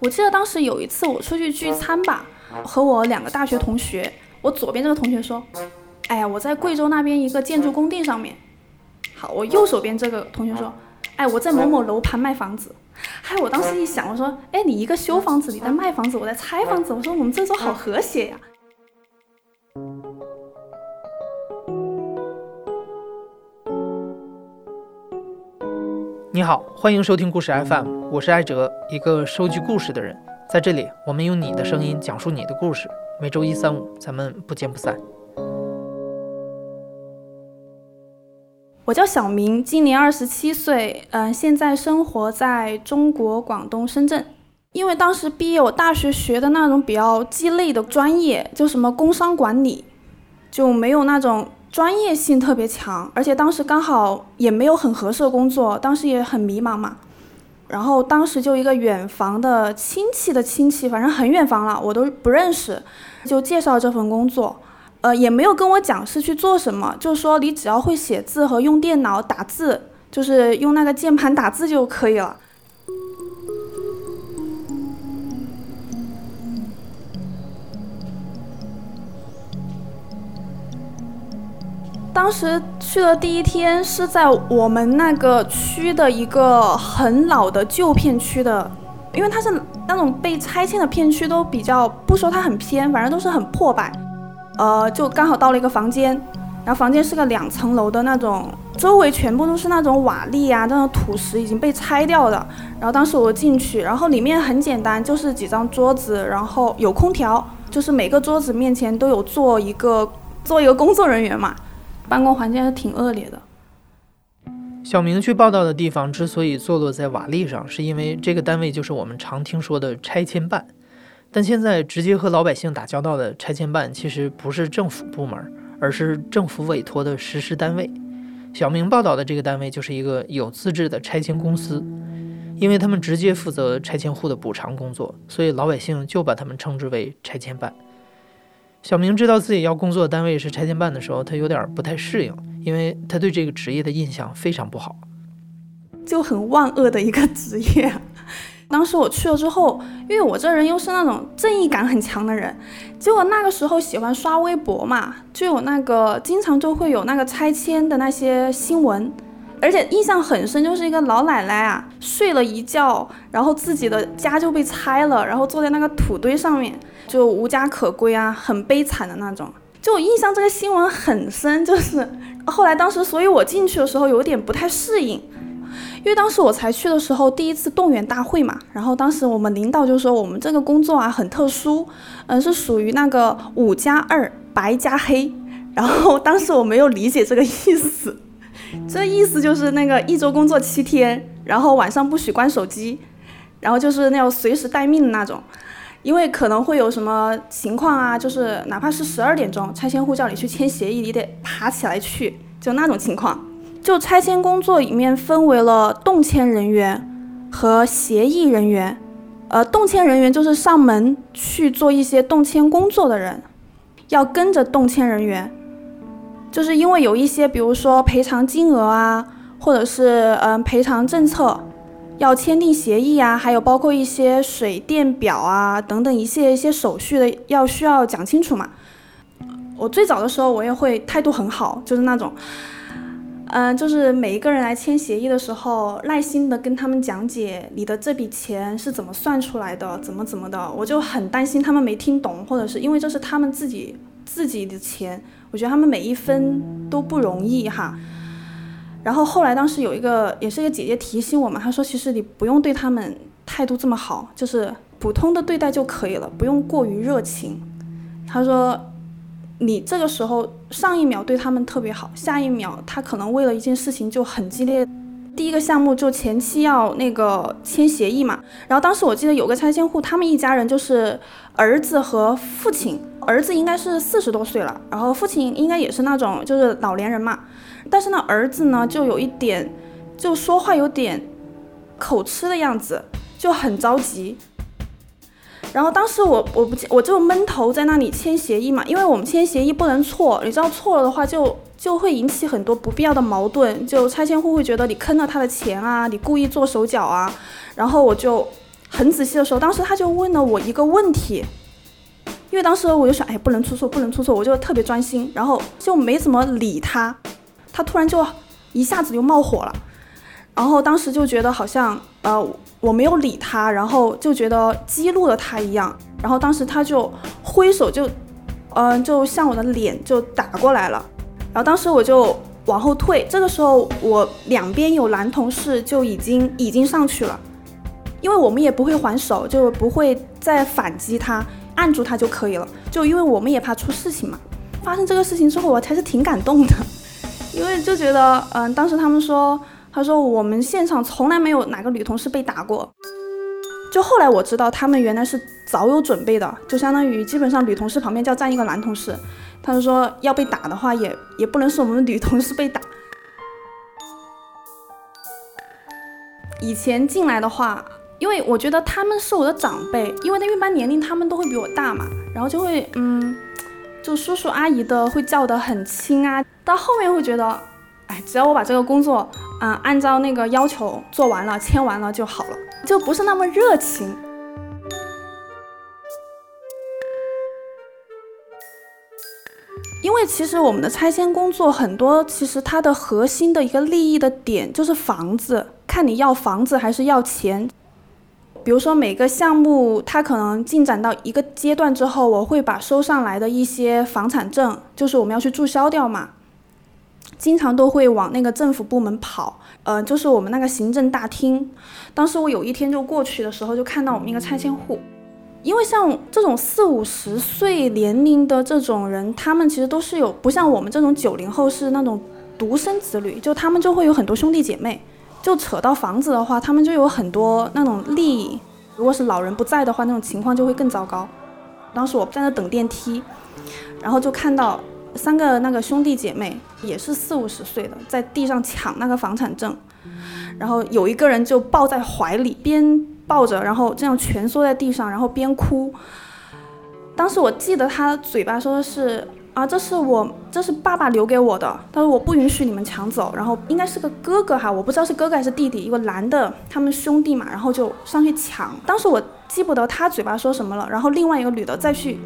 我记得当时有一次我出去聚餐吧，和我两个大学同学，我左边这个同学说：“哎呀，我在贵州那边一个建筑工地上面。”好，我右手边这个同学说：“哎，我在某某楼盘卖房子。”嗨，我当时一想，我说：“哎，你一个修房子，你在卖房子，我在拆房子。”我说：“我们这周好和谐呀。”你好，欢迎收听故事 FM，我是艾哲，一个收集故事的人。在这里，我们用你的声音讲述你的故事。每周一、三、五，咱们不见不散。我叫小明，今年二十七岁，嗯，现在生活在中国广东深圳。因为当时毕业，我大学学的那种比较鸡肋的专业，就什么工商管理，就没有那种。专业性特别强，而且当时刚好也没有很合适的工作，当时也很迷茫嘛。然后当时就一个远房的亲戚的亲戚，反正很远房了，我都不认识，就介绍这份工作。呃，也没有跟我讲是去做什么，就说你只要会写字和用电脑打字，就是用那个键盘打字就可以了。当时去的第一天是在我们那个区的一个很老的旧片区的，因为它是那种被拆迁的片区，都比较不说它很偏，反正都是很破败。呃，就刚好到了一个房间，然后房间是个两层楼的那种，周围全部都是那种瓦砾啊，那种土石已经被拆掉的。然后当时我进去，然后里面很简单，就是几张桌子，然后有空调，就是每个桌子面前都有坐一个做一个工作人员嘛。办公环境还挺恶劣的。小明去报道的地方之所以坐落在瓦砾上，是因为这个单位就是我们常听说的拆迁办。但现在直接和老百姓打交道的拆迁办，其实不是政府部门，而是政府委托的实施单位。小明报道的这个单位就是一个有资质的拆迁公司，因为他们直接负责拆迁户的补偿工作，所以老百姓就把他们称之为拆迁办。小明知道自己要工作的单位是拆迁办的时候，他有点不太适应，因为他对这个职业的印象非常不好，就很万恶的一个职业。当时我去了之后，因为我这人又是那种正义感很强的人，结果那个时候喜欢刷微博嘛，就有那个经常就会有那个拆迁的那些新闻。而且印象很深，就是一个老奶奶啊，睡了一觉，然后自己的家就被拆了，然后坐在那个土堆上面，就无家可归啊，很悲惨的那种。就我印象这个新闻很深，就是后来当时，所以我进去的时候有点不太适应，因为当时我才去的时候，第一次动员大会嘛，然后当时我们领导就说我们这个工作啊很特殊，嗯，是属于那个五加二白加黑，然后当时我没有理解这个意思。这意思就是那个一周工作七天，然后晚上不许关手机，然后就是那种随时待命的那种，因为可能会有什么情况啊，就是哪怕是十二点钟拆迁户叫你去签协议，你得爬起来去，就那种情况。就拆迁工作里面分为了动迁人员和协议人员，呃，动迁人员就是上门去做一些动迁工作的人，要跟着动迁人员。就是因为有一些，比如说赔偿金额啊，或者是嗯赔偿政策，要签订协议啊，还有包括一些水电表啊等等一系列一些手续的，要需要讲清楚嘛。我最早的时候我也会态度很好，就是那种，嗯，就是每一个人来签协议的时候，耐心的跟他们讲解你的这笔钱是怎么算出来的，怎么怎么的，我就很担心他们没听懂，或者是因为这是他们自己自己的钱。我觉得他们每一分都不容易哈，然后后来当时有一个也是一个姐姐提醒我嘛，她说其实你不用对他们态度这么好，就是普通的对待就可以了，不用过于热情。她说你这个时候上一秒对他们特别好，下一秒他可能为了一件事情就很激烈。第一个项目就前期要那个签协议嘛，然后当时我记得有个拆迁户，他们一家人就是儿子和父亲。儿子应该是四十多岁了，然后父亲应该也是那种就是老年人嘛，但是呢，儿子呢就有一点，就说话有点口吃的样子，就很着急。然后当时我我不我就闷头在那里签协议嘛，因为我们签协议不能错，你知道错了的话就就会引起很多不必要的矛盾。就拆迁户会觉得你坑了他的钱啊，你故意做手脚啊。然后我就很仔细的时候，当时他就问了我一个问题，因为当时我就想，哎，不能出错，不能出错，我就特别专心，然后就没怎么理他。他突然就一下子就冒火了，然后当时就觉得好像呃我没有理他，然后就觉得激怒了他一样。然后当时他就挥手就。嗯，就向我的脸就打过来了，然后当时我就往后退，这个时候我两边有男同事就已经已经上去了，因为我们也不会还手，就不会再反击他，按住他就可以了，就因为我们也怕出事情嘛。发生这个事情之后，我还是挺感动的，因为就觉得，嗯，当时他们说，他说我们现场从来没有哪个女同事被打过。就后来我知道，他们原来是早有准备的，就相当于基本上女同事旁边就要站一个男同事。他就说要被打的话，也也不能是我们女同事被打。以前进来的话，因为我觉得他们是我的长辈，因为那一般年龄他们都会比我大嘛，然后就会嗯，就叔叔阿姨的会叫得很亲啊。到后面会觉得，哎，只要我把这个工作啊按照那个要求做完了，签完了就好了。就不是那么热情，因为其实我们的拆迁工作很多，其实它的核心的一个利益的点就是房子，看你要房子还是要钱。比如说每个项目它可能进展到一个阶段之后，我会把收上来的一些房产证，就是我们要去注销掉嘛。经常都会往那个政府部门跑，呃，就是我们那个行政大厅。当时我有一天就过去的时候，就看到我们一个拆迁户，因为像这种四五十岁年龄的这种人，他们其实都是有不像我们这种九零后是那种独生子女，就他们就会有很多兄弟姐妹。就扯到房子的话，他们就有很多那种利益。如果是老人不在的话，那种情况就会更糟糕。当时我在那等电梯，然后就看到。三个那个兄弟姐妹也是四五十岁的，在地上抢那个房产证，然后有一个人就抱在怀里，边抱着，然后这样蜷缩在地上，然后边哭。当时我记得他嘴巴说的是啊，这是我，这是爸爸留给我的，他说我不允许你们抢走。然后应该是个哥哥哈，我不知道是哥哥还是弟弟，一个男的，他们兄弟嘛，然后就上去抢。当时我记不得他嘴巴说什么了，然后另外一个女的再去。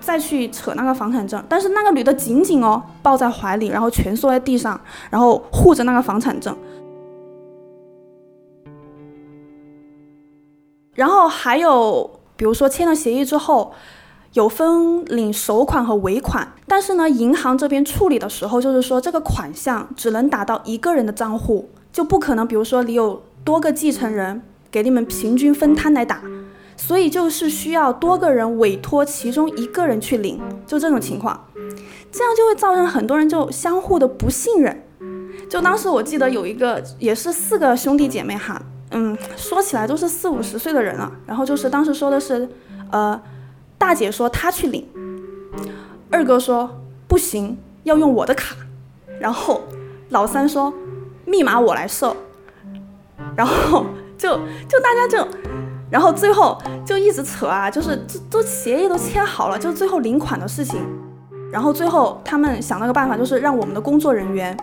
再去扯那个房产证，但是那个女的紧紧哦抱在怀里，然后蜷缩在地上，然后护着那个房产证。然后还有，比如说签了协议之后，有分领首款和尾款，但是呢，银行这边处理的时候就是说这个款项只能打到一个人的账户，就不可能，比如说你有多个继承人，给你们平均分摊来打。所以就是需要多个人委托其中一个人去领，就这种情况，这样就会造成很多人就相互的不信任。就当时我记得有一个也是四个兄弟姐妹哈，嗯，说起来都是四五十岁的人了。然后就是当时说的是，呃，大姐说她去领，二哥说不行，要用我的卡，然后老三说密码我来设，然后就就大家就。然后最后就一直扯啊，就是这都协议都签好了，就是最后领款的事情。然后最后他们想了个办法，就是让我们的工作人员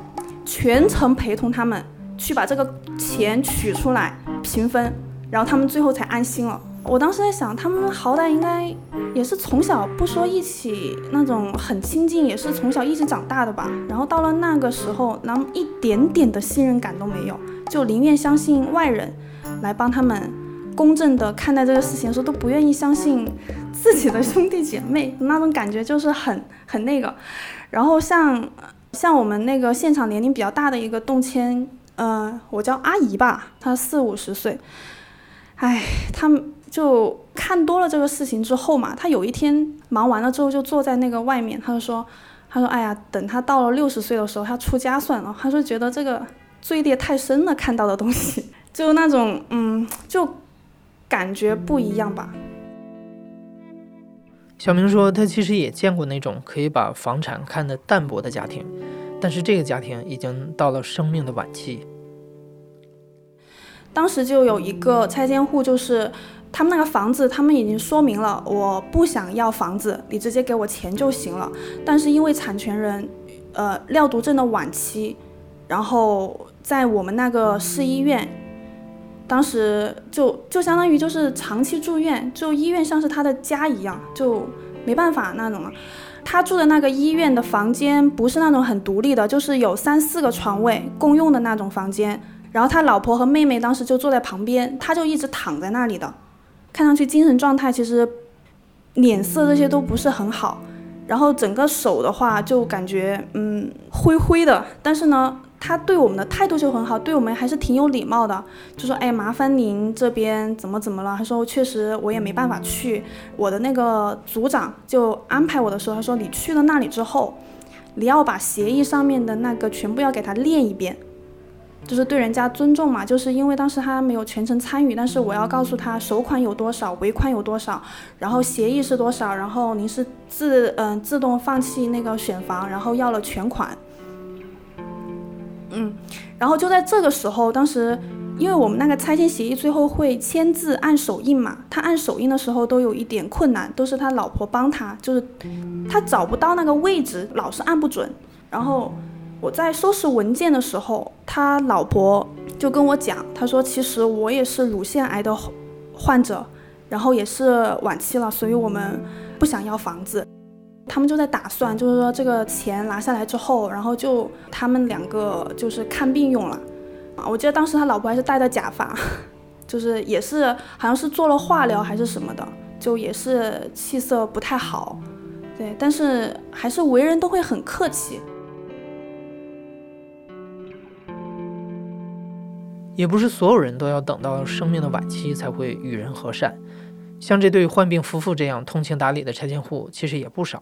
全程陪同他们去把这个钱取出来平分，然后他们最后才安心了。我当时在想，他们好歹应该也是从小不说一起那种很亲近，也是从小一起长大的吧。然后到了那个时候，那么一点点的信任感都没有，就宁愿相信外人来帮他们。公正的看待这个事情的时候，都不愿意相信自己的兄弟姐妹，那种感觉就是很很那个。然后像像我们那个现场年龄比较大的一个动迁，呃，我叫阿姨吧，她四五十岁，哎，他们就看多了这个事情之后嘛，他有一天忙完了之后就坐在那个外面，他就说，他说，哎呀，等他到了六十岁的时候，他出家算了。他说觉得这个罪孽太深了，看到的东西 就那种，嗯，就。感觉不一样吧？小明说，他其实也见过那种可以把房产看得淡薄的家庭，但是这个家庭已经到了生命的晚期。当时就有一个拆迁户，就是他们那个房子，他们已经说明了，我不想要房子，你直接给我钱就行了。但是因为产权人呃尿毒症的晚期，然后在我们那个市医院，当时就就相当于就是长期住院，就医院像是他的家一样，就没办法那种了。他住的那个医院的房间不是那种很独立的，就是有三四个床位共用的那种房间。然后他老婆和妹妹当时就坐在旁边，他就一直躺在那里的，看上去精神状态其实脸色这些都不是很好。然后整个手的话就感觉嗯灰灰的，但是呢，他对我们的态度就很好，对我们还是挺有礼貌的，就说哎麻烦您这边怎么怎么了？他说确实我也没办法去，我的那个组长就安排我的时候，他说你去了那里之后，你要把协议上面的那个全部要给他练一遍。就是对人家尊重嘛，就是因为当时他没有全程参与，但是我要告诉他首款有多少，尾款有多少，然后协议是多少，然后您是自嗯自动放弃那个选房，然后要了全款，嗯，然后就在这个时候，当时因为我们那个拆迁协议最后会签字按手印嘛，他按手印的时候都有一点困难，都是他老婆帮他，就是他找不到那个位置，老是按不准，然后。我在收拾文件的时候，他老婆就跟我讲，他说其实我也是乳腺癌的患者，然后也是晚期了，所以我们不想要房子。他们就在打算，就是说这个钱拿下来之后，然后就他们两个就是看病用了。啊，我记得当时他老婆还是戴着假发，就是也是好像是做了化疗还是什么的，就也是气色不太好。对，但是还是为人都会很客气。也不是所有人都要等到生命的晚期才会与人和善，像这对患病夫妇这样通情达理的拆迁户其实也不少。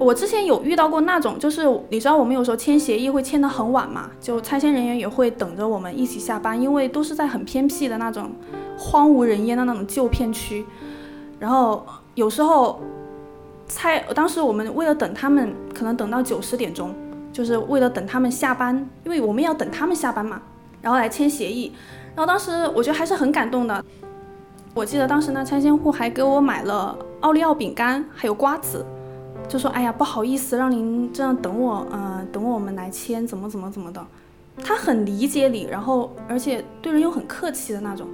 我之前有遇到过那种，就是你知道我们有时候签协议会签得很晚嘛，就拆迁人员也会等着我们一起下班，因为都是在很偏僻的那种荒无人烟的那种旧片区，然后有时候拆，当时我们为了等他们，可能等到九十点钟。就是为了等他们下班，因为我们要等他们下班嘛，然后来签协议。然后当时我觉得还是很感动的。我记得当时那拆迁户还给我买了奥利奥饼干，还有瓜子，就说：“哎呀，不好意思，让您这样等我，嗯，等我们来签，怎么怎么怎么的。”他很理解你，然后而且对人又很客气的那种。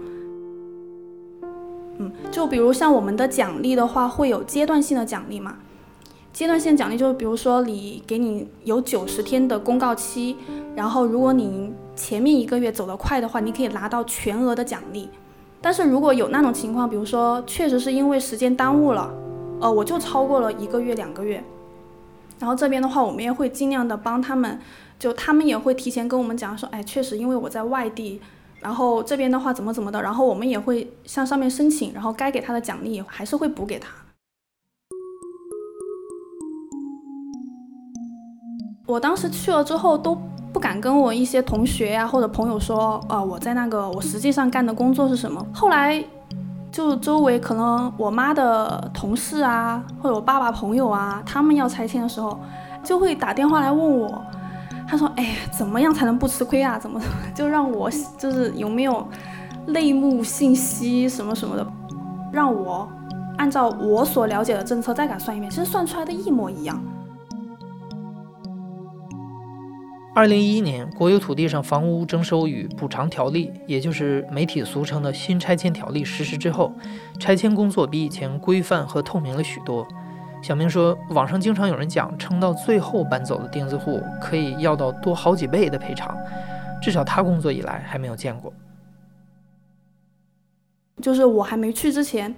嗯，就比如像我们的奖励的话，会有阶段性的奖励嘛。阶段性奖励就是，比如说你给你有九十天的公告期，然后如果你前面一个月走得快的话，你可以拿到全额的奖励。但是如果有那种情况，比如说确实是因为时间耽误了，呃，我就超过了一个月两个月，然后这边的话，我们也会尽量的帮他们，就他们也会提前跟我们讲说，哎，确实因为我在外地，然后这边的话怎么怎么的，然后我们也会向上面申请，然后该给他的奖励还是会补给他。我当时去了之后都不敢跟我一些同学呀或者朋友说，呃，我在那个我实际上干的工作是什么。后来就周围可能我妈的同事啊，或者我爸爸朋友啊，他们要拆迁的时候，就会打电话来问我，他说，哎，怎么样才能不吃亏啊？怎么就让我就是有没有内幕信息什么什么的，让我按照我所了解的政策再给他算一遍，其实算出来的一模一样。二零一一年，国有土地上房屋征收与补偿条例，也就是媒体俗称的新拆迁条例实施之后，拆迁工作比以前规范和透明了许多。小明说，网上经常有人讲，撑到最后搬走的钉子户可以要到多好几倍的赔偿，至少他工作以来还没有见过。就是我还没去之前，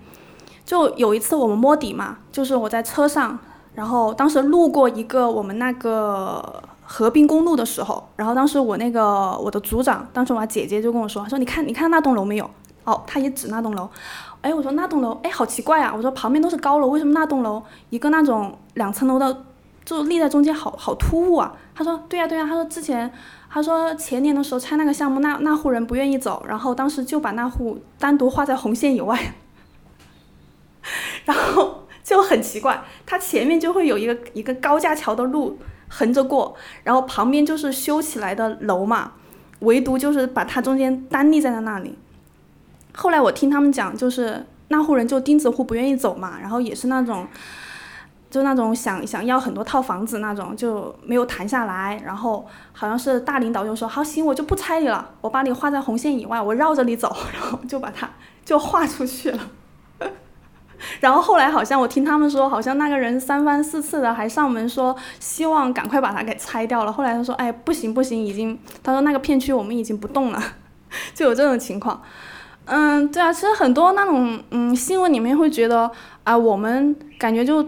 就有一次我们摸底嘛，就是我在车上，然后当时路过一个我们那个。河滨公路的时候，然后当时我那个我的组长，当时我姐姐就跟我说，说你看你看那栋楼没有？哦，他也指那栋楼。哎，我说那栋楼，哎，好奇怪啊！我说旁边都是高楼，为什么那栋楼一个那种两层楼的就立在中间，好好突兀啊？他说对呀对呀，他说之前他说前年的时候拆那个项目，那那户人不愿意走，然后当时就把那户单独划在红线以外，然后就很奇怪，他前面就会有一个一个高架桥的路。横着过，然后旁边就是修起来的楼嘛，唯独就是把它中间单立在了那里。后来我听他们讲，就是那户人就钉子户不愿意走嘛，然后也是那种，就那种想想要很多套房子那种，就没有谈下来。然后好像是大领导就说：“好，行，我就不拆你了，我把你划在红线以外，我绕着你走。”然后就把它就划出去了。然后后来好像我听他们说，好像那个人三番四次的还上门说，希望赶快把它给拆掉了。后来他说：“哎，不行不行，已经，他说那个片区我们已经不动了，就有这种情况。”嗯，对啊，其实很多那种嗯新闻里面会觉得啊，我们感觉就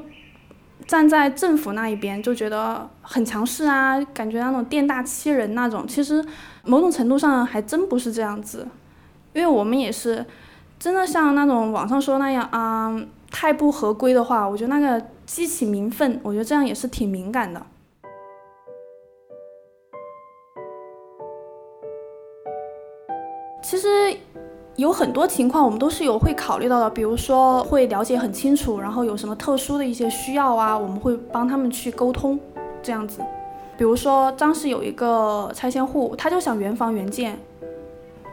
站在政府那一边，就觉得很强势啊，感觉那种店大欺人那种。其实某种程度上还真不是这样子，因为我们也是。真的像那种网上说那样啊，太不合规的话，我觉得那个激起民愤，我觉得这样也是挺敏感的。其实有很多情况我们都是有会考虑到的，比如说会了解很清楚，然后有什么特殊的一些需要啊，我们会帮他们去沟通这样子。比如说当时有一个拆迁户，他就想原房原建。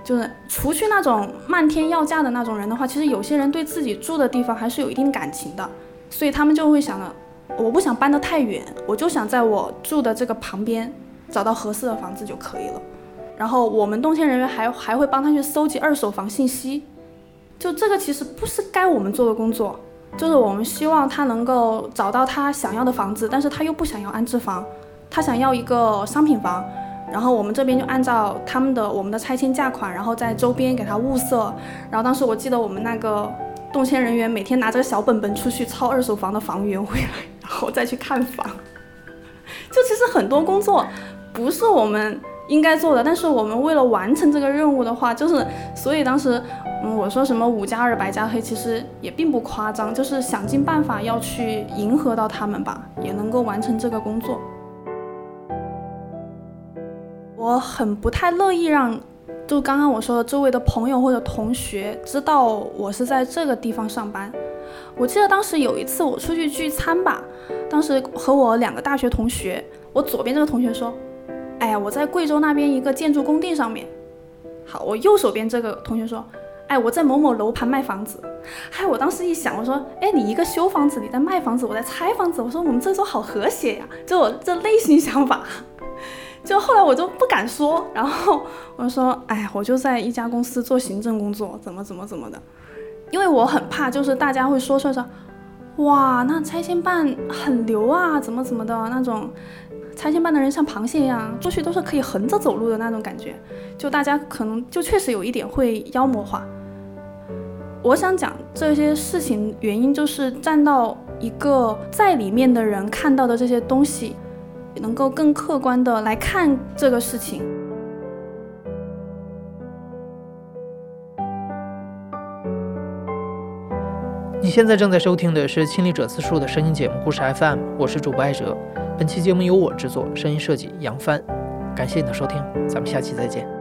就是除去那种漫天要价的那种人的话，其实有些人对自己住的地方还是有一定感情的，所以他们就会想着，我不想搬得太远，我就想在我住的这个旁边找到合适的房子就可以了。然后我们动迁人员还还会帮他去搜集二手房信息，就这个其实不是该我们做的工作，就是我们希望他能够找到他想要的房子，但是他又不想要安置房，他想要一个商品房。然后我们这边就按照他们的我们的拆迁价款，然后在周边给他物色。然后当时我记得我们那个动迁人员每天拿着小本本出去抄二手房的房源回来，然后再去看房。就其实很多工作不是我们应该做的，但是我们为了完成这个任务的话，就是所以当时嗯我说什么五加二白加黑，其实也并不夸张，就是想尽办法要去迎合到他们吧，也能够完成这个工作。我很不太乐意让，就刚刚我说的周围的朋友或者同学知道我是在这个地方上班。我记得当时有一次我出去聚餐吧，当时和我两个大学同学，我左边这个同学说：“哎呀，我在贵州那边一个建筑工地上面。”好，我右手边这个同学说：“哎，我在某某楼盘卖房子。”嗨，我当时一想，我说：“哎，你一个修房子，你在卖房子，我在拆房子。”我说：“我们这周好和谐呀！”就我这内心想法。就后来我就不敢说，然后我说，哎，我就在一家公司做行政工作，怎么怎么怎么的，因为我很怕，就是大家会说说说，哇，那拆迁办很牛啊，怎么怎么的那种，拆迁办的人像螃蟹一样，出去都是可以横着走路的那种感觉，就大家可能就确实有一点会妖魔化。我想讲这些事情原因，就是站到一个在里面的人看到的这些东西。能够更客观的来看这个事情。你现在正在收听的是《亲历者自述》的声音节目《故事 FM》，我是主播艾哲。本期节目由我制作，声音设计杨帆。感谢你的收听，咱们下期再见。